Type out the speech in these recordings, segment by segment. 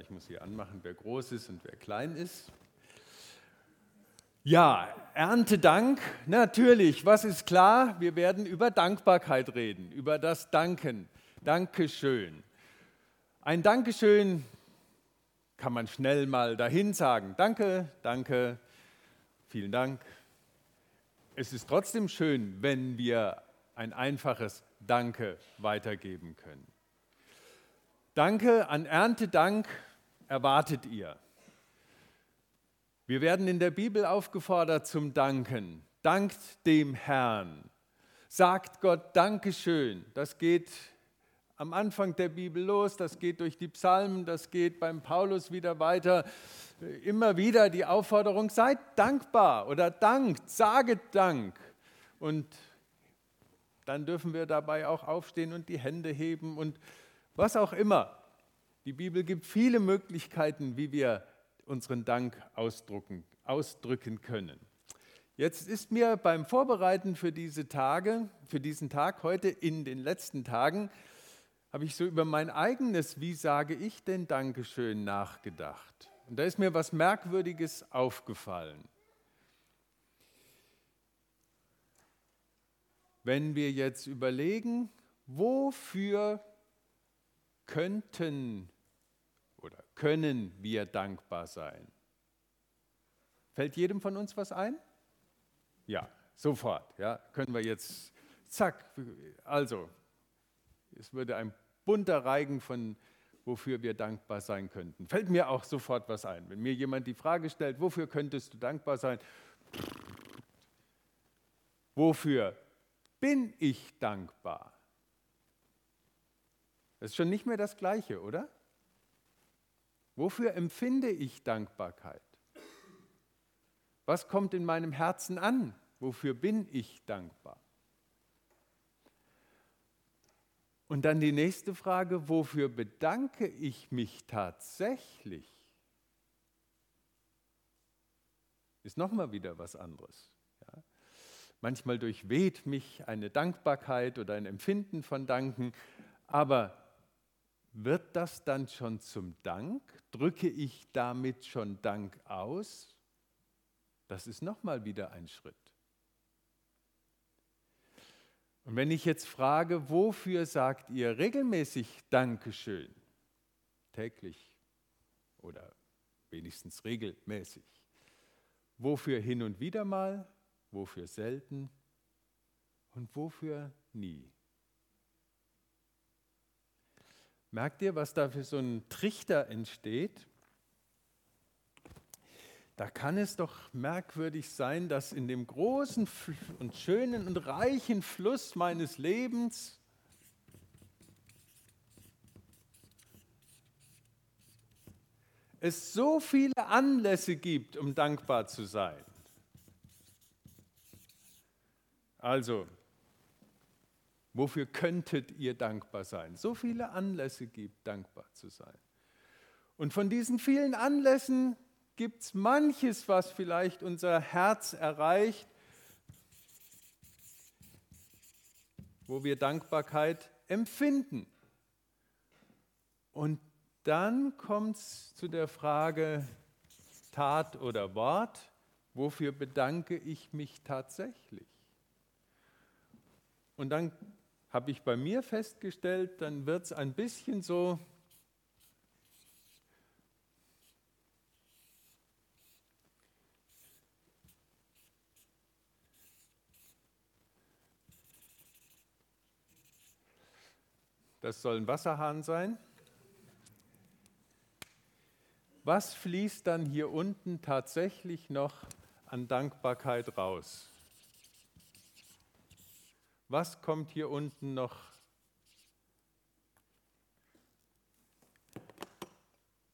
Ich muss hier anmachen, wer groß ist und wer klein ist. Ja, Erntedank, natürlich, was ist klar? Wir werden über Dankbarkeit reden, über das Danken. Dankeschön. Ein Dankeschön kann man schnell mal dahin sagen. Danke, danke, vielen Dank. Es ist trotzdem schön, wenn wir ein einfaches Danke weitergeben können. Danke, an Erntedank erwartet ihr. Wir werden in der Bibel aufgefordert zum Danken. Dankt dem Herrn. Sagt Gott Dankeschön. Das geht am Anfang der Bibel los, das geht durch die Psalmen, das geht beim Paulus wieder weiter. Immer wieder die Aufforderung, seid dankbar oder dankt, saget Dank. Und dann dürfen wir dabei auch aufstehen und die Hände heben und was auch immer. Die Bibel gibt viele Möglichkeiten, wie wir unseren Dank ausdrücken, ausdrücken können. Jetzt ist mir beim Vorbereiten für diese Tage, für diesen Tag heute in den letzten Tagen, habe ich so über mein eigenes, wie sage ich denn Dankeschön, nachgedacht. Und da ist mir was Merkwürdiges aufgefallen. Wenn wir jetzt überlegen, wofür könnten oder können wir dankbar sein? Fällt jedem von uns was ein? Ja, sofort. Ja, können wir jetzt, zack, also, es würde ein bunter Reigen von, wofür wir dankbar sein könnten. Fällt mir auch sofort was ein. Wenn mir jemand die Frage stellt, wofür könntest du dankbar sein? Wofür bin ich dankbar? Das ist schon nicht mehr das Gleiche, oder? Wofür empfinde ich Dankbarkeit? Was kommt in meinem Herzen an? Wofür bin ich dankbar? Und dann die nächste Frage, wofür bedanke ich mich tatsächlich? Ist nochmal wieder was anderes. Ja? Manchmal durchweht mich eine Dankbarkeit oder ein Empfinden von Danken, aber wird das dann schon zum Dank? Drücke ich damit schon Dank aus? Das ist nochmal wieder ein Schritt. Und wenn ich jetzt frage, wofür sagt ihr regelmäßig Dankeschön? Täglich oder wenigstens regelmäßig. Wofür hin und wieder mal? Wofür selten? Und wofür nie? Merkt ihr, was da für so ein Trichter entsteht? Da kann es doch merkwürdig sein, dass in dem großen und schönen und reichen Fluss meines Lebens es so viele Anlässe gibt, um dankbar zu sein. Also, Wofür könntet ihr dankbar sein? So viele Anlässe gibt, dankbar zu sein. Und von diesen vielen Anlässen gibt es manches, was vielleicht unser Herz erreicht, wo wir Dankbarkeit empfinden. Und dann kommt es zu der Frage Tat oder Wort, wofür bedanke ich mich tatsächlich? Und dann habe ich bei mir festgestellt, dann wird es ein bisschen so, Das soll ein Wasserhahn sein. Was fließt dann hier unten tatsächlich noch an Dankbarkeit raus? Was kommt hier unten noch?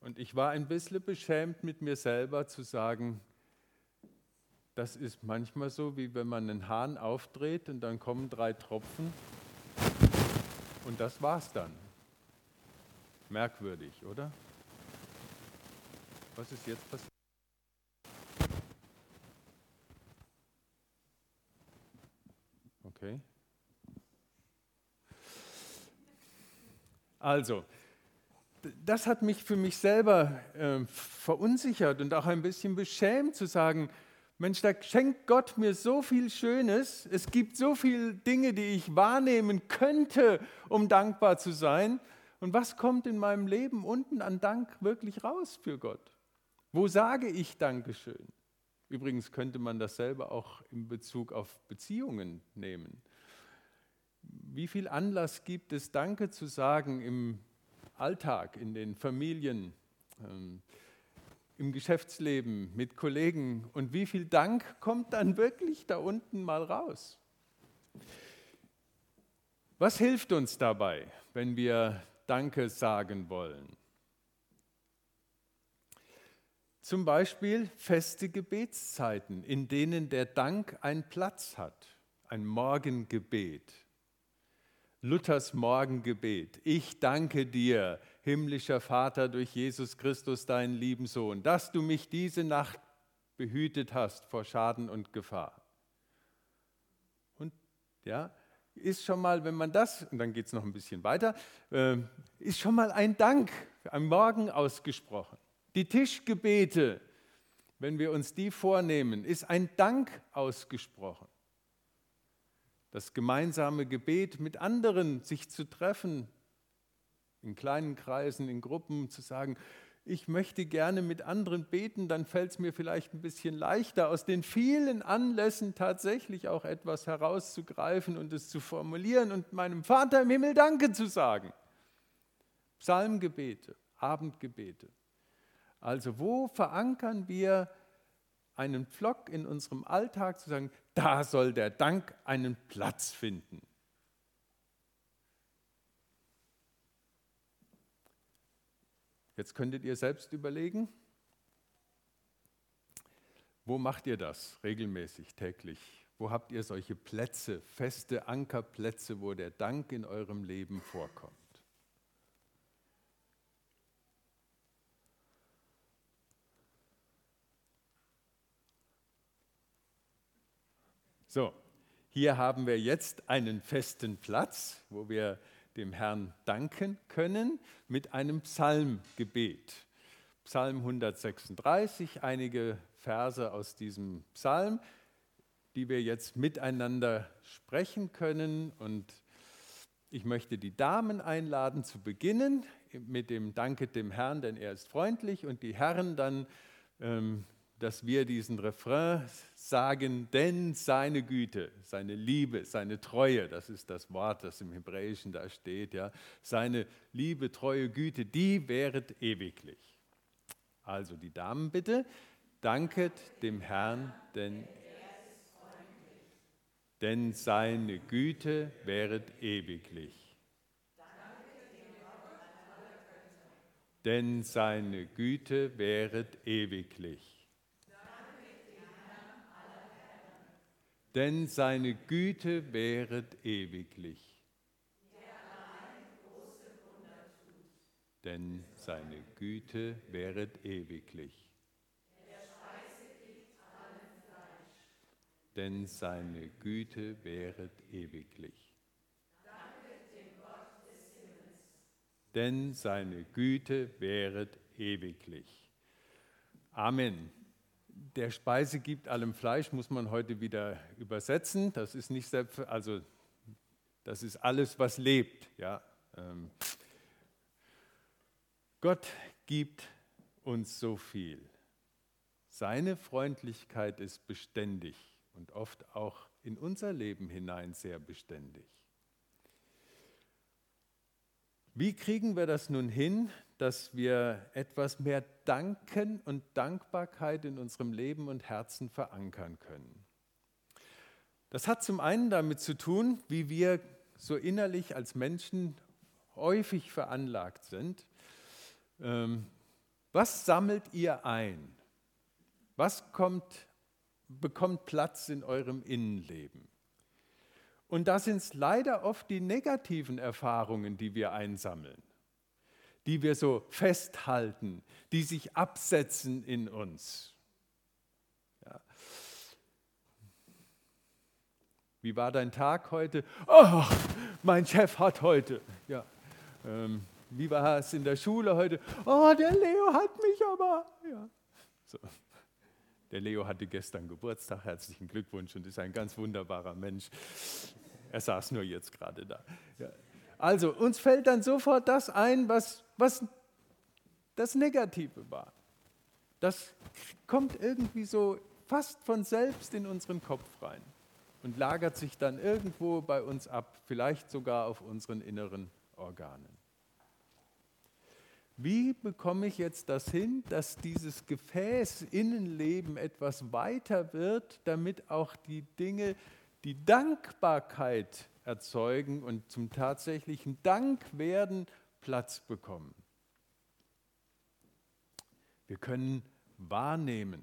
Und ich war ein bisschen beschämt mit mir selber zu sagen, das ist manchmal so, wie wenn man einen Hahn aufdreht und dann kommen drei Tropfen und das war's dann. Merkwürdig, oder? Was ist jetzt passiert? Okay. Also, das hat mich für mich selber äh, verunsichert und auch ein bisschen beschämt zu sagen, Mensch, da schenkt Gott mir so viel Schönes. Es gibt so viele Dinge, die ich wahrnehmen könnte, um dankbar zu sein. Und was kommt in meinem Leben unten an Dank wirklich raus für Gott? Wo sage ich Dankeschön? Übrigens könnte man dasselbe auch in Bezug auf Beziehungen nehmen. Wie viel Anlass gibt es, Danke zu sagen im Alltag, in den Familien? Ähm, im Geschäftsleben, mit Kollegen und wie viel Dank kommt dann wirklich da unten mal raus? Was hilft uns dabei, wenn wir Danke sagen wollen? Zum Beispiel feste Gebetszeiten, in denen der Dank einen Platz hat, ein Morgengebet. Luthers Morgengebet. Ich danke dir, himmlischer Vater, durch Jesus Christus, deinen lieben Sohn, dass du mich diese Nacht behütet hast vor Schaden und Gefahr. Und ja, ist schon mal, wenn man das, und dann geht es noch ein bisschen weiter, äh, ist schon mal ein Dank am Morgen ausgesprochen. Die Tischgebete, wenn wir uns die vornehmen, ist ein Dank ausgesprochen. Das gemeinsame Gebet mit anderen, sich zu treffen, in kleinen Kreisen, in Gruppen zu sagen, ich möchte gerne mit anderen beten, dann fällt es mir vielleicht ein bisschen leichter, aus den vielen Anlässen tatsächlich auch etwas herauszugreifen und es zu formulieren und meinem Vater im Himmel Danke zu sagen. Psalmgebete, Abendgebete. Also wo verankern wir einen Pflock in unserem Alltag zu sagen, da soll der Dank einen Platz finden? Jetzt könntet ihr selbst überlegen, wo macht ihr das regelmäßig, täglich? Wo habt ihr solche Plätze, feste Ankerplätze, wo der Dank in eurem Leben vorkommt? So, hier haben wir jetzt einen festen Platz, wo wir dem Herrn danken können mit einem Psalmgebet. Psalm 136, einige Verse aus diesem Psalm, die wir jetzt miteinander sprechen können. Und ich möchte die Damen einladen zu beginnen mit dem Danke dem Herrn, denn er ist freundlich, und die Herren dann ähm, dass wir diesen Refrain sagen, denn seine Güte, seine Liebe, seine Treue, das ist das Wort, das im Hebräischen da steht, ja, seine Liebe, Treue, Güte, die wäret ewiglich. Also die Damen bitte, danket dem Herrn, denn, denn seine Güte wäret ewiglich. Denn seine Güte wäret ewiglich. Denn seine Güte wäret ewiglich. Denn seine Güte wäret ewiglich. Denn seine Güte wäret ewiglich. Denn seine Güte wäret ewiglich. Amen der Speise gibt allem Fleisch, muss man heute wieder übersetzen. Das ist nicht selbst, also das ist alles, was lebt. Ja. Ähm, Gott gibt uns so viel. Seine Freundlichkeit ist beständig und oft auch in unser Leben hinein sehr beständig. Wie kriegen wir das nun hin, dass wir etwas mehr Danken und Dankbarkeit in unserem Leben und Herzen verankern können. Das hat zum einen damit zu tun, wie wir so innerlich als Menschen häufig veranlagt sind. Ähm, was sammelt ihr ein? Was kommt, bekommt Platz in eurem Innenleben? Und da sind es leider oft die negativen Erfahrungen, die wir einsammeln die wir so festhalten, die sich absetzen in uns. Ja. Wie war dein Tag heute? Oh, mein Chef hat heute. Ja. Ähm, wie war es in der Schule heute? Oh, der Leo hat mich aber. Ja. So. Der Leo hatte gestern Geburtstag, herzlichen Glückwunsch und ist ein ganz wunderbarer Mensch. Er saß nur jetzt gerade da. Ja. Also uns fällt dann sofort das ein, was, was das Negative war. Das kommt irgendwie so fast von selbst in unseren Kopf rein und lagert sich dann irgendwo bei uns ab, vielleicht sogar auf unseren inneren Organen. Wie bekomme ich jetzt das hin, dass dieses Gefäß Innenleben etwas weiter wird, damit auch die Dinge, die Dankbarkeit erzeugen und zum tatsächlichen Dank werden, Platz bekommen? Wir können wahrnehmen,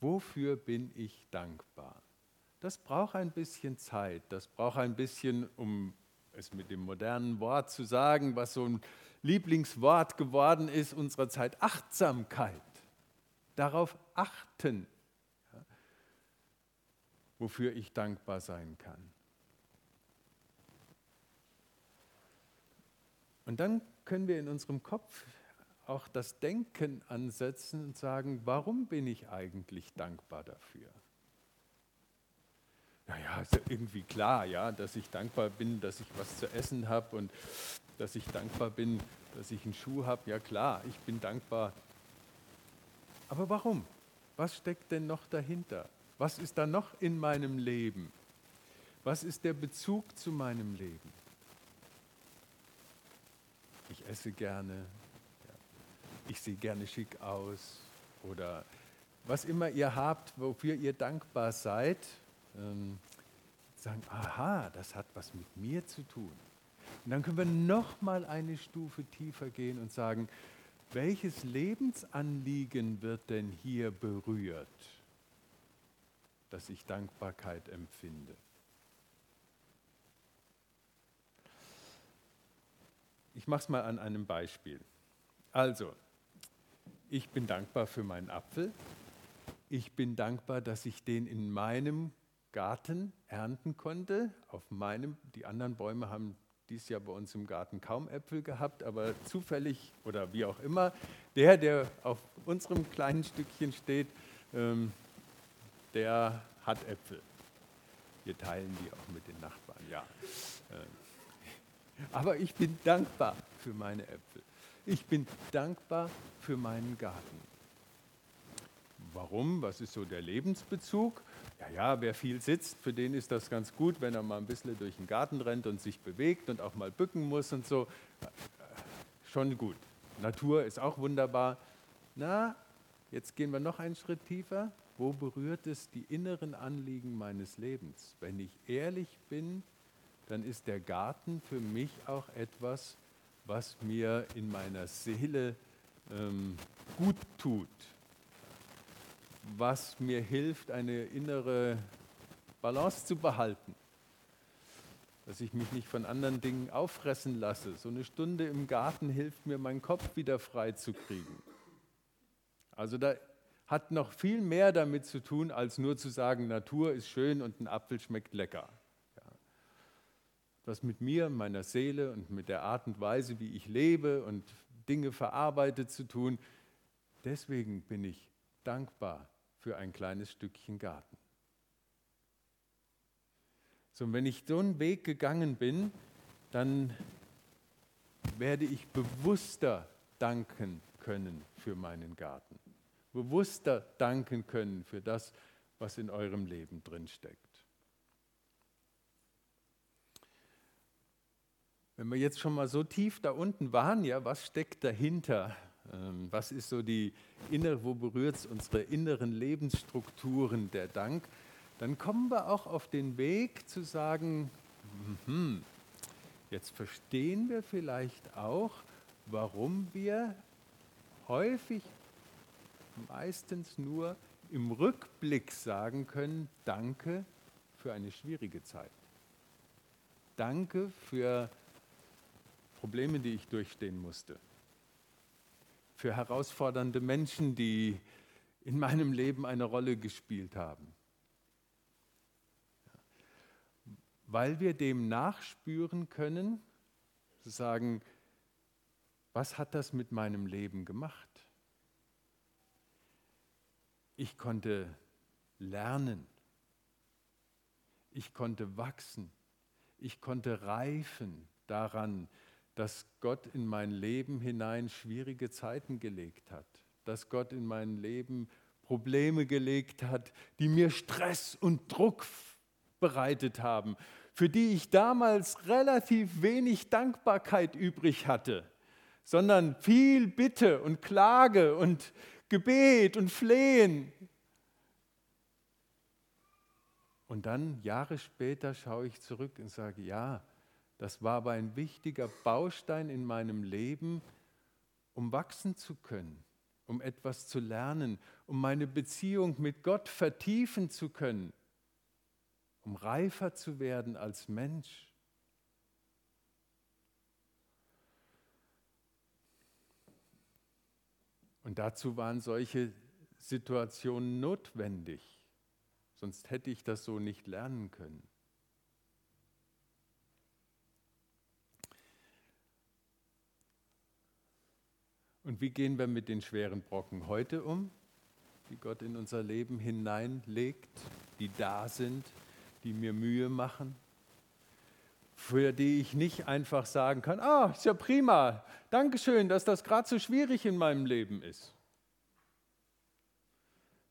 wofür bin ich dankbar. Das braucht ein bisschen Zeit, das braucht ein bisschen, um es mit dem modernen Wort zu sagen, was so ein Lieblingswort geworden ist unserer Zeit, Achtsamkeit. Darauf achten, wofür ich dankbar sein kann. Und dann können wir in unserem Kopf auch das Denken ansetzen und sagen, warum bin ich eigentlich dankbar dafür? Naja, ist ja irgendwie klar, ja, dass ich dankbar bin, dass ich was zu essen habe und dass ich dankbar bin, dass ich einen Schuh habe. Ja klar, ich bin dankbar. Aber warum? Was steckt denn noch dahinter? Was ist da noch in meinem Leben? Was ist der Bezug zu meinem Leben? Ich esse gerne, ich sehe gerne schick aus oder was immer ihr habt, wofür ihr dankbar seid, ähm, sagen, aha, das hat was mit mir zu tun. Und dann können wir noch mal eine Stufe tiefer gehen und sagen, welches Lebensanliegen wird denn hier berührt, dass ich Dankbarkeit empfinde? Ich mache es mal an einem Beispiel. Also, ich bin dankbar für meinen Apfel. Ich bin dankbar, dass ich den in meinem Garten ernten konnte. Auf meinem, die anderen Bäume haben dies Jahr bei uns im Garten kaum Äpfel gehabt, aber zufällig oder wie auch immer, der, der auf unserem kleinen Stückchen steht, ähm, der hat Äpfel. Wir teilen die auch mit den Nachbarn, ja. Ähm, aber ich bin dankbar für meine Äpfel. Ich bin dankbar für meinen Garten. Warum? Was ist so der Lebensbezug? Ja, ja, wer viel sitzt, für den ist das ganz gut, wenn er mal ein bisschen durch den Garten rennt und sich bewegt und auch mal bücken muss und so. Schon gut. Natur ist auch wunderbar. Na, jetzt gehen wir noch einen Schritt tiefer. Wo berührt es die inneren Anliegen meines Lebens? Wenn ich ehrlich bin, dann ist der Garten für mich auch etwas, was mir in meiner Seele ähm, gut tut, was mir hilft, eine innere Balance zu behalten, dass ich mich nicht von anderen Dingen auffressen lasse. So eine Stunde im Garten hilft mir, meinen Kopf wieder frei zu kriegen. Also da hat noch viel mehr damit zu tun, als nur zu sagen, Natur ist schön und ein Apfel schmeckt lecker was mit mir, meiner Seele und mit der Art und Weise, wie ich lebe und Dinge verarbeite, zu tun. Deswegen bin ich dankbar für ein kleines Stückchen Garten. So, und wenn ich so einen Weg gegangen bin, dann werde ich bewusster danken können für meinen Garten. Bewusster danken können für das, was in eurem Leben drinsteckt. Wenn wir jetzt schon mal so tief da unten waren, ja, was steckt dahinter? Ähm, was ist so die innere, wo berührt es unsere inneren Lebensstrukturen der Dank? Dann kommen wir auch auf den Weg zu sagen, hm, jetzt verstehen wir vielleicht auch, warum wir häufig, meistens nur im Rückblick sagen können, danke für eine schwierige Zeit. Danke für Probleme, die ich durchstehen musste, für herausfordernde Menschen, die in meinem Leben eine Rolle gespielt haben. Weil wir dem nachspüren können, zu sagen, Was hat das mit meinem Leben gemacht? Ich konnte lernen. Ich konnte wachsen. Ich konnte reifen daran, dass Gott in mein Leben hinein schwierige Zeiten gelegt hat, dass Gott in mein Leben Probleme gelegt hat, die mir Stress und Druck bereitet haben, für die ich damals relativ wenig Dankbarkeit übrig hatte, sondern viel Bitte und Klage und Gebet und Flehen. Und dann, Jahre später, schaue ich zurück und sage, ja, das war aber ein wichtiger Baustein in meinem Leben, um wachsen zu können, um etwas zu lernen, um meine Beziehung mit Gott vertiefen zu können, um reifer zu werden als Mensch. Und dazu waren solche Situationen notwendig, sonst hätte ich das so nicht lernen können. Und wie gehen wir mit den schweren Brocken heute um, die Gott in unser Leben hineinlegt, die da sind, die mir Mühe machen, für die ich nicht einfach sagen kann, ah, ist ja prima, Dankeschön, dass das gerade so schwierig in meinem Leben ist,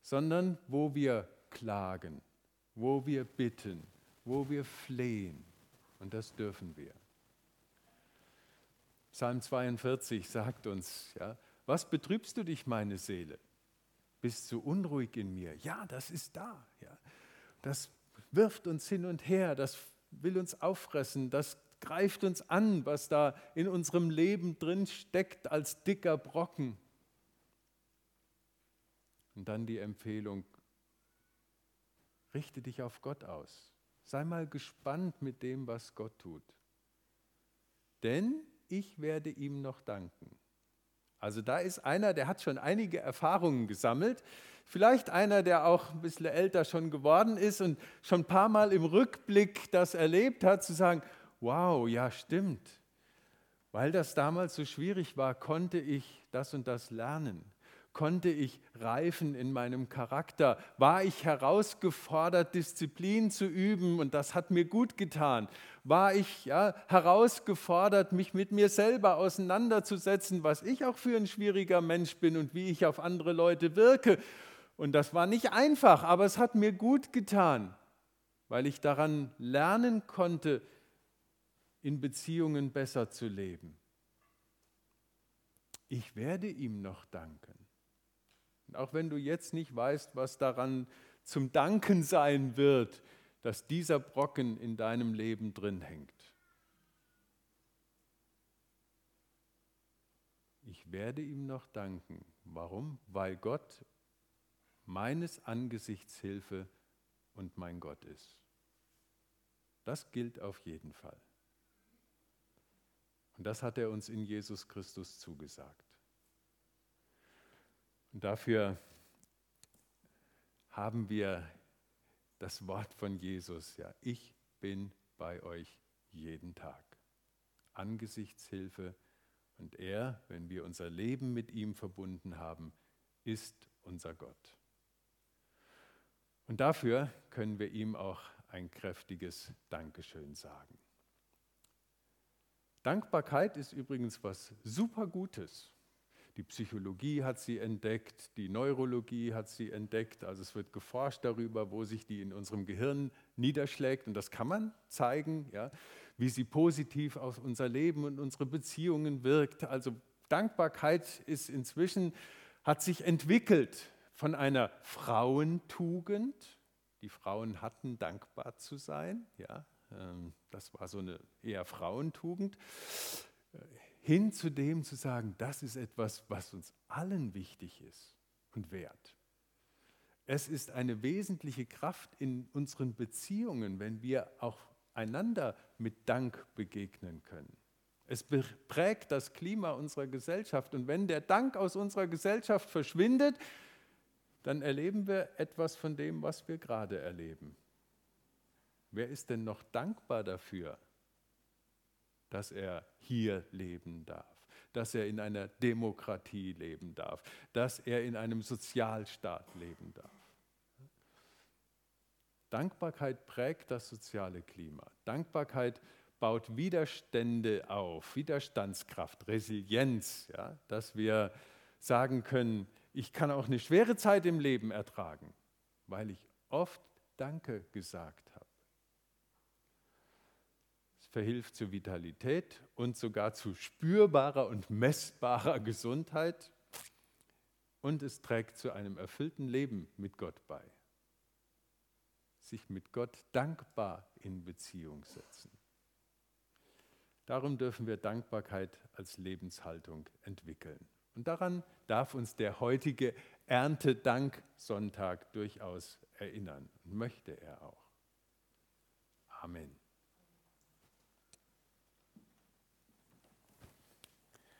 sondern wo wir klagen, wo wir bitten, wo wir flehen. Und das dürfen wir. Psalm 42 sagt uns, ja, was betrübst du dich, meine Seele? Bist du unruhig in mir? Ja, das ist da. Ja. Das wirft uns hin und her, das will uns auffressen, das greift uns an, was da in unserem Leben drin steckt als dicker Brocken. Und dann die Empfehlung, richte dich auf Gott aus. Sei mal gespannt mit dem, was Gott tut. Denn ich werde ihm noch danken. Also da ist einer, der hat schon einige Erfahrungen gesammelt. Vielleicht einer, der auch ein bisschen älter schon geworden ist und schon ein paar Mal im Rückblick das erlebt hat, zu sagen, wow, ja stimmt. Weil das damals so schwierig war, konnte ich das und das lernen konnte ich reifen in meinem Charakter, war ich herausgefordert, Disziplin zu üben und das hat mir gut getan, war ich ja, herausgefordert, mich mit mir selber auseinanderzusetzen, was ich auch für ein schwieriger Mensch bin und wie ich auf andere Leute wirke. Und das war nicht einfach, aber es hat mir gut getan, weil ich daran lernen konnte, in Beziehungen besser zu leben. Ich werde ihm noch danken. Auch wenn du jetzt nicht weißt, was daran zum Danken sein wird, dass dieser Brocken in deinem Leben drin hängt. Ich werde ihm noch danken. Warum? Weil Gott meines Angesichts Hilfe und mein Gott ist. Das gilt auf jeden Fall. Und das hat er uns in Jesus Christus zugesagt. Und dafür haben wir das Wort von Jesus, ja, ich bin bei euch jeden Tag. Angesichtshilfe und er, wenn wir unser Leben mit ihm verbunden haben, ist unser Gott. Und dafür können wir ihm auch ein kräftiges Dankeschön sagen. Dankbarkeit ist übrigens was super Gutes. Die Psychologie hat sie entdeckt, die Neurologie hat sie entdeckt. Also es wird geforscht darüber, wo sich die in unserem Gehirn niederschlägt. Und das kann man zeigen, ja, wie sie positiv auf unser Leben und unsere Beziehungen wirkt. Also Dankbarkeit ist inzwischen, hat sich entwickelt von einer Frauentugend. Die Frauen hatten dankbar zu sein. Ja, ähm, das war so eine eher Frauentugend hin zu dem zu sagen, das ist etwas, was uns allen wichtig ist und wert. Es ist eine wesentliche Kraft in unseren Beziehungen, wenn wir auch einander mit Dank begegnen können. Es prägt das Klima unserer Gesellschaft und wenn der Dank aus unserer Gesellschaft verschwindet, dann erleben wir etwas von dem, was wir gerade erleben. Wer ist denn noch dankbar dafür, dass er hier leben darf, dass er in einer Demokratie leben darf, dass er in einem Sozialstaat leben darf. Dankbarkeit prägt das soziale Klima. Dankbarkeit baut Widerstände auf, Widerstandskraft, Resilienz, ja, dass wir sagen können, ich kann auch eine schwere Zeit im Leben ertragen, weil ich oft Danke gesagt verhilft zu Vitalität und sogar zu spürbarer und messbarer Gesundheit und es trägt zu einem erfüllten Leben mit Gott bei. Sich mit Gott dankbar in Beziehung setzen. Darum dürfen wir Dankbarkeit als Lebenshaltung entwickeln. Und daran darf uns der heutige Erntedank-Sonntag durchaus erinnern und möchte er auch. Amen.